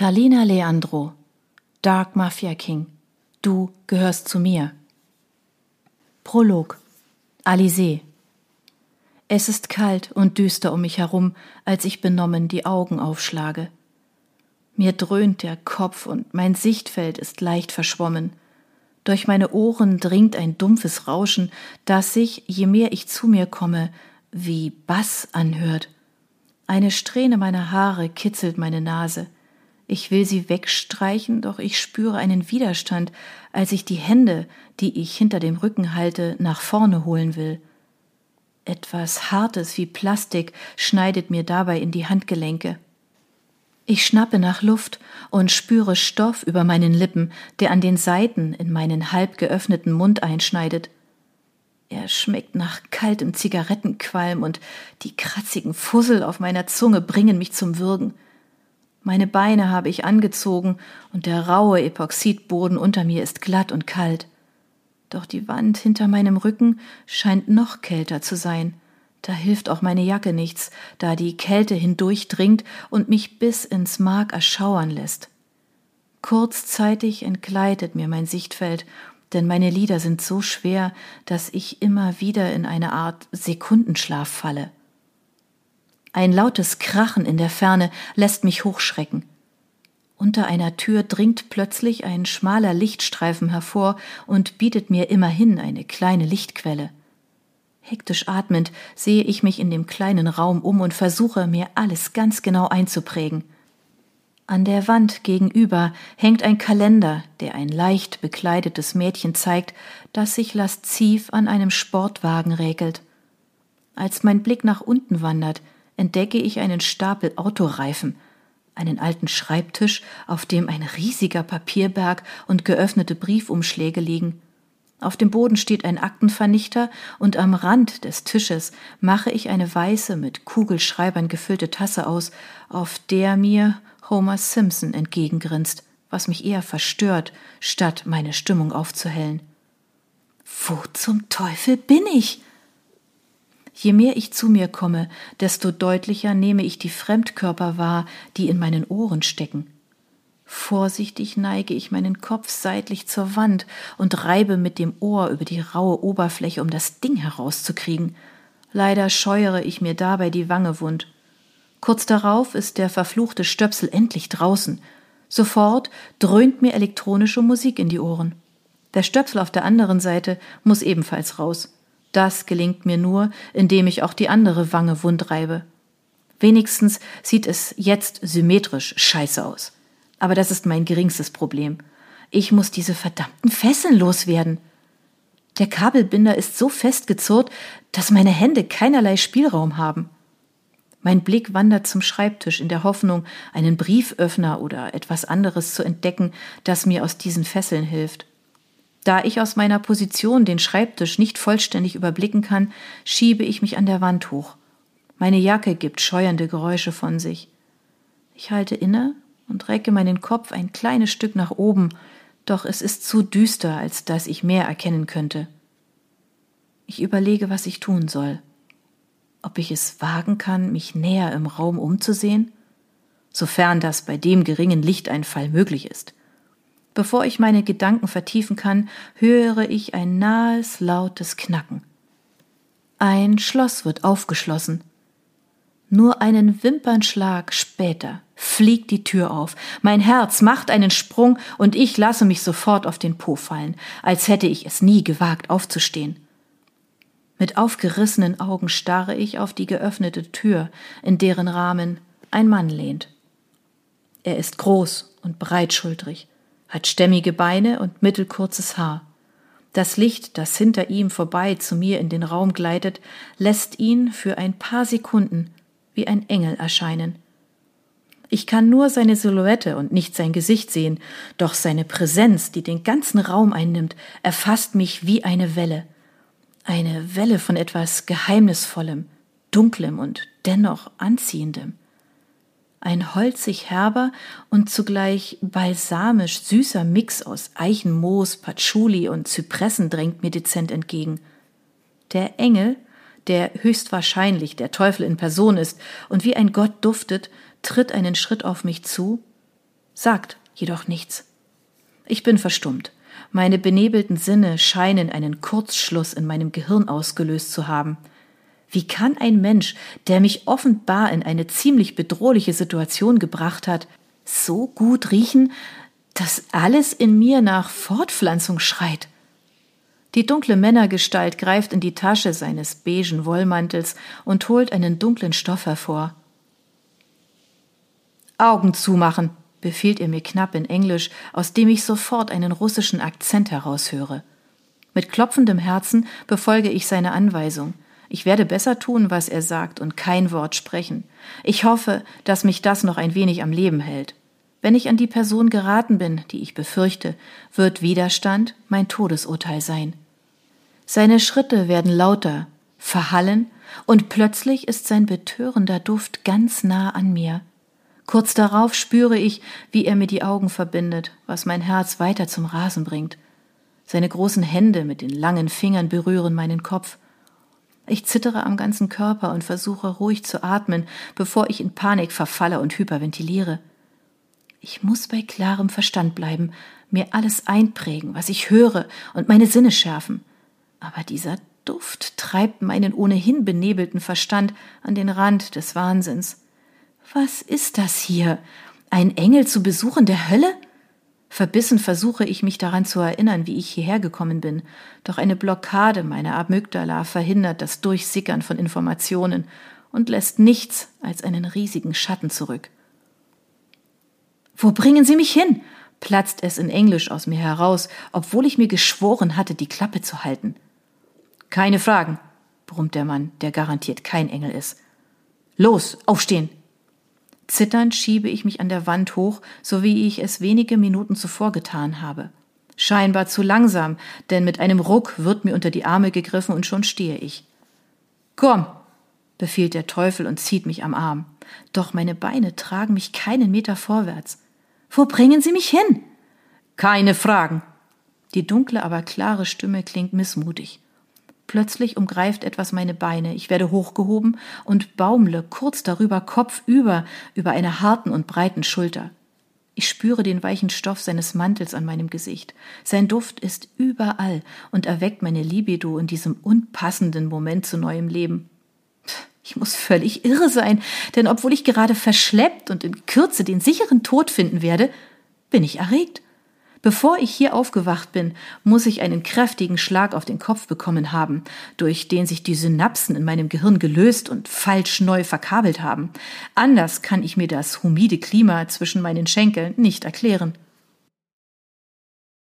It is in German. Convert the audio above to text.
Talina Leandro, Dark Mafia King, du gehörst zu mir. Prolog Alizé Es ist kalt und düster um mich herum, als ich benommen die Augen aufschlage. Mir dröhnt der Kopf und mein Sichtfeld ist leicht verschwommen. Durch meine Ohren dringt ein dumpfes Rauschen, das sich, je mehr ich zu mir komme, wie Bass anhört. Eine Strähne meiner Haare kitzelt meine Nase. Ich will sie wegstreichen, doch ich spüre einen Widerstand, als ich die Hände, die ich hinter dem Rücken halte, nach vorne holen will. Etwas Hartes wie Plastik schneidet mir dabei in die Handgelenke. Ich schnappe nach Luft und spüre Stoff über meinen Lippen, der an den Seiten in meinen halb geöffneten Mund einschneidet. Er schmeckt nach kaltem Zigarettenqualm und die kratzigen Fussel auf meiner Zunge bringen mich zum Würgen. Meine Beine habe ich angezogen und der raue Epoxidboden unter mir ist glatt und kalt. Doch die Wand hinter meinem Rücken scheint noch kälter zu sein. Da hilft auch meine Jacke nichts, da die Kälte hindurchdringt und mich bis ins Mark erschauern lässt. Kurzzeitig entgleitet mir mein Sichtfeld, denn meine Lieder sind so schwer, dass ich immer wieder in eine Art Sekundenschlaf falle. Ein lautes Krachen in der Ferne lässt mich hochschrecken. Unter einer Tür dringt plötzlich ein schmaler Lichtstreifen hervor und bietet mir immerhin eine kleine Lichtquelle. Hektisch atmend sehe ich mich in dem kleinen Raum um und versuche mir alles ganz genau einzuprägen. An der Wand gegenüber hängt ein Kalender, der ein leicht bekleidetes Mädchen zeigt, das sich lasziv an einem Sportwagen räkelt. Als mein Blick nach unten wandert, entdecke ich einen Stapel Autoreifen, einen alten Schreibtisch, auf dem ein riesiger Papierberg und geöffnete Briefumschläge liegen. Auf dem Boden steht ein Aktenvernichter und am Rand des Tisches mache ich eine weiße, mit Kugelschreibern gefüllte Tasse aus, auf der mir Homer Simpson entgegengrinst, was mich eher verstört, statt meine Stimmung aufzuhellen. Wo zum Teufel bin ich? Je mehr ich zu mir komme, desto deutlicher nehme ich die Fremdkörper wahr, die in meinen Ohren stecken. Vorsichtig neige ich meinen Kopf seitlich zur Wand und reibe mit dem Ohr über die raue Oberfläche, um das Ding herauszukriegen. Leider scheuere ich mir dabei die Wange wund. Kurz darauf ist der verfluchte Stöpsel endlich draußen. Sofort dröhnt mir elektronische Musik in die Ohren. Der Stöpsel auf der anderen Seite muss ebenfalls raus. Das gelingt mir nur, indem ich auch die andere Wange wund reibe. Wenigstens sieht es jetzt symmetrisch scheiße aus. Aber das ist mein geringstes Problem. Ich muss diese verdammten Fesseln loswerden. Der Kabelbinder ist so festgezurrt, dass meine Hände keinerlei Spielraum haben. Mein Blick wandert zum Schreibtisch in der Hoffnung, einen Brieföffner oder etwas anderes zu entdecken, das mir aus diesen Fesseln hilft. Da ich aus meiner Position den Schreibtisch nicht vollständig überblicken kann, schiebe ich mich an der Wand hoch. Meine Jacke gibt scheuernde Geräusche von sich. Ich halte inne und recke meinen Kopf ein kleines Stück nach oben, doch es ist zu düster, als dass ich mehr erkennen könnte. Ich überlege, was ich tun soll. Ob ich es wagen kann, mich näher im Raum umzusehen? Sofern das bei dem geringen Lichteinfall möglich ist. Bevor ich meine Gedanken vertiefen kann, höre ich ein nahes, lautes Knacken. Ein Schloss wird aufgeschlossen. Nur einen Wimpernschlag später fliegt die Tür auf. Mein Herz macht einen Sprung und ich lasse mich sofort auf den Po fallen, als hätte ich es nie gewagt aufzustehen. Mit aufgerissenen Augen starre ich auf die geöffnete Tür, in deren Rahmen ein Mann lehnt. Er ist groß und breitschultrig, hat stämmige Beine und mittelkurzes Haar. Das Licht, das hinter ihm vorbei zu mir in den Raum gleitet, lässt ihn für ein paar Sekunden wie ein Engel erscheinen. Ich kann nur seine Silhouette und nicht sein Gesicht sehen, doch seine Präsenz, die den ganzen Raum einnimmt, erfasst mich wie eine Welle. Eine Welle von etwas Geheimnisvollem, Dunklem und dennoch Anziehendem ein holzig herber und zugleich balsamisch süßer Mix aus Eichenmoos, Patchouli und Zypressen drängt mir dezent entgegen. Der Engel, der höchstwahrscheinlich der Teufel in Person ist und wie ein Gott duftet, tritt einen Schritt auf mich zu, sagt jedoch nichts. Ich bin verstummt. Meine benebelten Sinne scheinen einen Kurzschluss in meinem Gehirn ausgelöst zu haben. Wie kann ein Mensch, der mich offenbar in eine ziemlich bedrohliche Situation gebracht hat, so gut riechen, dass alles in mir nach Fortpflanzung schreit? Die dunkle Männergestalt greift in die Tasche seines beigen Wollmantels und holt einen dunklen Stoff hervor. Augen zumachen, befiehlt er mir knapp in Englisch, aus dem ich sofort einen russischen Akzent heraushöre. Mit klopfendem Herzen befolge ich seine Anweisung. Ich werde besser tun, was er sagt und kein Wort sprechen. Ich hoffe, dass mich das noch ein wenig am Leben hält. Wenn ich an die Person geraten bin, die ich befürchte, wird Widerstand mein Todesurteil sein. Seine Schritte werden lauter, verhallen, und plötzlich ist sein betörender Duft ganz nah an mir. Kurz darauf spüre ich, wie er mir die Augen verbindet, was mein Herz weiter zum Rasen bringt. Seine großen Hände mit den langen Fingern berühren meinen Kopf. Ich zittere am ganzen Körper und versuche ruhig zu atmen, bevor ich in Panik verfalle und hyperventiliere. Ich muss bei klarem Verstand bleiben, mir alles einprägen, was ich höre und meine Sinne schärfen. Aber dieser Duft treibt meinen ohnehin benebelten Verstand an den Rand des Wahnsinns. Was ist das hier? Ein Engel zu besuchen der Hölle? Verbissen versuche ich mich daran zu erinnern, wie ich hierher gekommen bin, doch eine Blockade meiner Amygdala verhindert das Durchsickern von Informationen und lässt nichts als einen riesigen Schatten zurück. Wo bringen Sie mich hin? platzt es in Englisch aus mir heraus, obwohl ich mir geschworen hatte, die Klappe zu halten. Keine Fragen, brummt der Mann, der garantiert kein Engel ist. Los, aufstehen, Zitternd schiebe ich mich an der Wand hoch, so wie ich es wenige Minuten zuvor getan habe. Scheinbar zu langsam, denn mit einem Ruck wird mir unter die Arme gegriffen und schon stehe ich. Komm, befiehlt der Teufel und zieht mich am Arm. Doch meine Beine tragen mich keinen Meter vorwärts. Wo bringen Sie mich hin? Keine Fragen. Die dunkle, aber klare Stimme klingt missmutig. Plötzlich umgreift etwas meine Beine. Ich werde hochgehoben und baumle kurz darüber kopfüber über einer harten und breiten Schulter. Ich spüre den weichen Stoff seines Mantels an meinem Gesicht. Sein Duft ist überall und erweckt meine Libido in diesem unpassenden Moment zu neuem Leben. Ich muss völlig irre sein, denn obwohl ich gerade verschleppt und in Kürze den sicheren Tod finden werde, bin ich erregt. Bevor ich hier aufgewacht bin, muss ich einen kräftigen Schlag auf den Kopf bekommen haben, durch den sich die Synapsen in meinem Gehirn gelöst und falsch neu verkabelt haben. Anders kann ich mir das humide Klima zwischen meinen Schenkeln nicht erklären.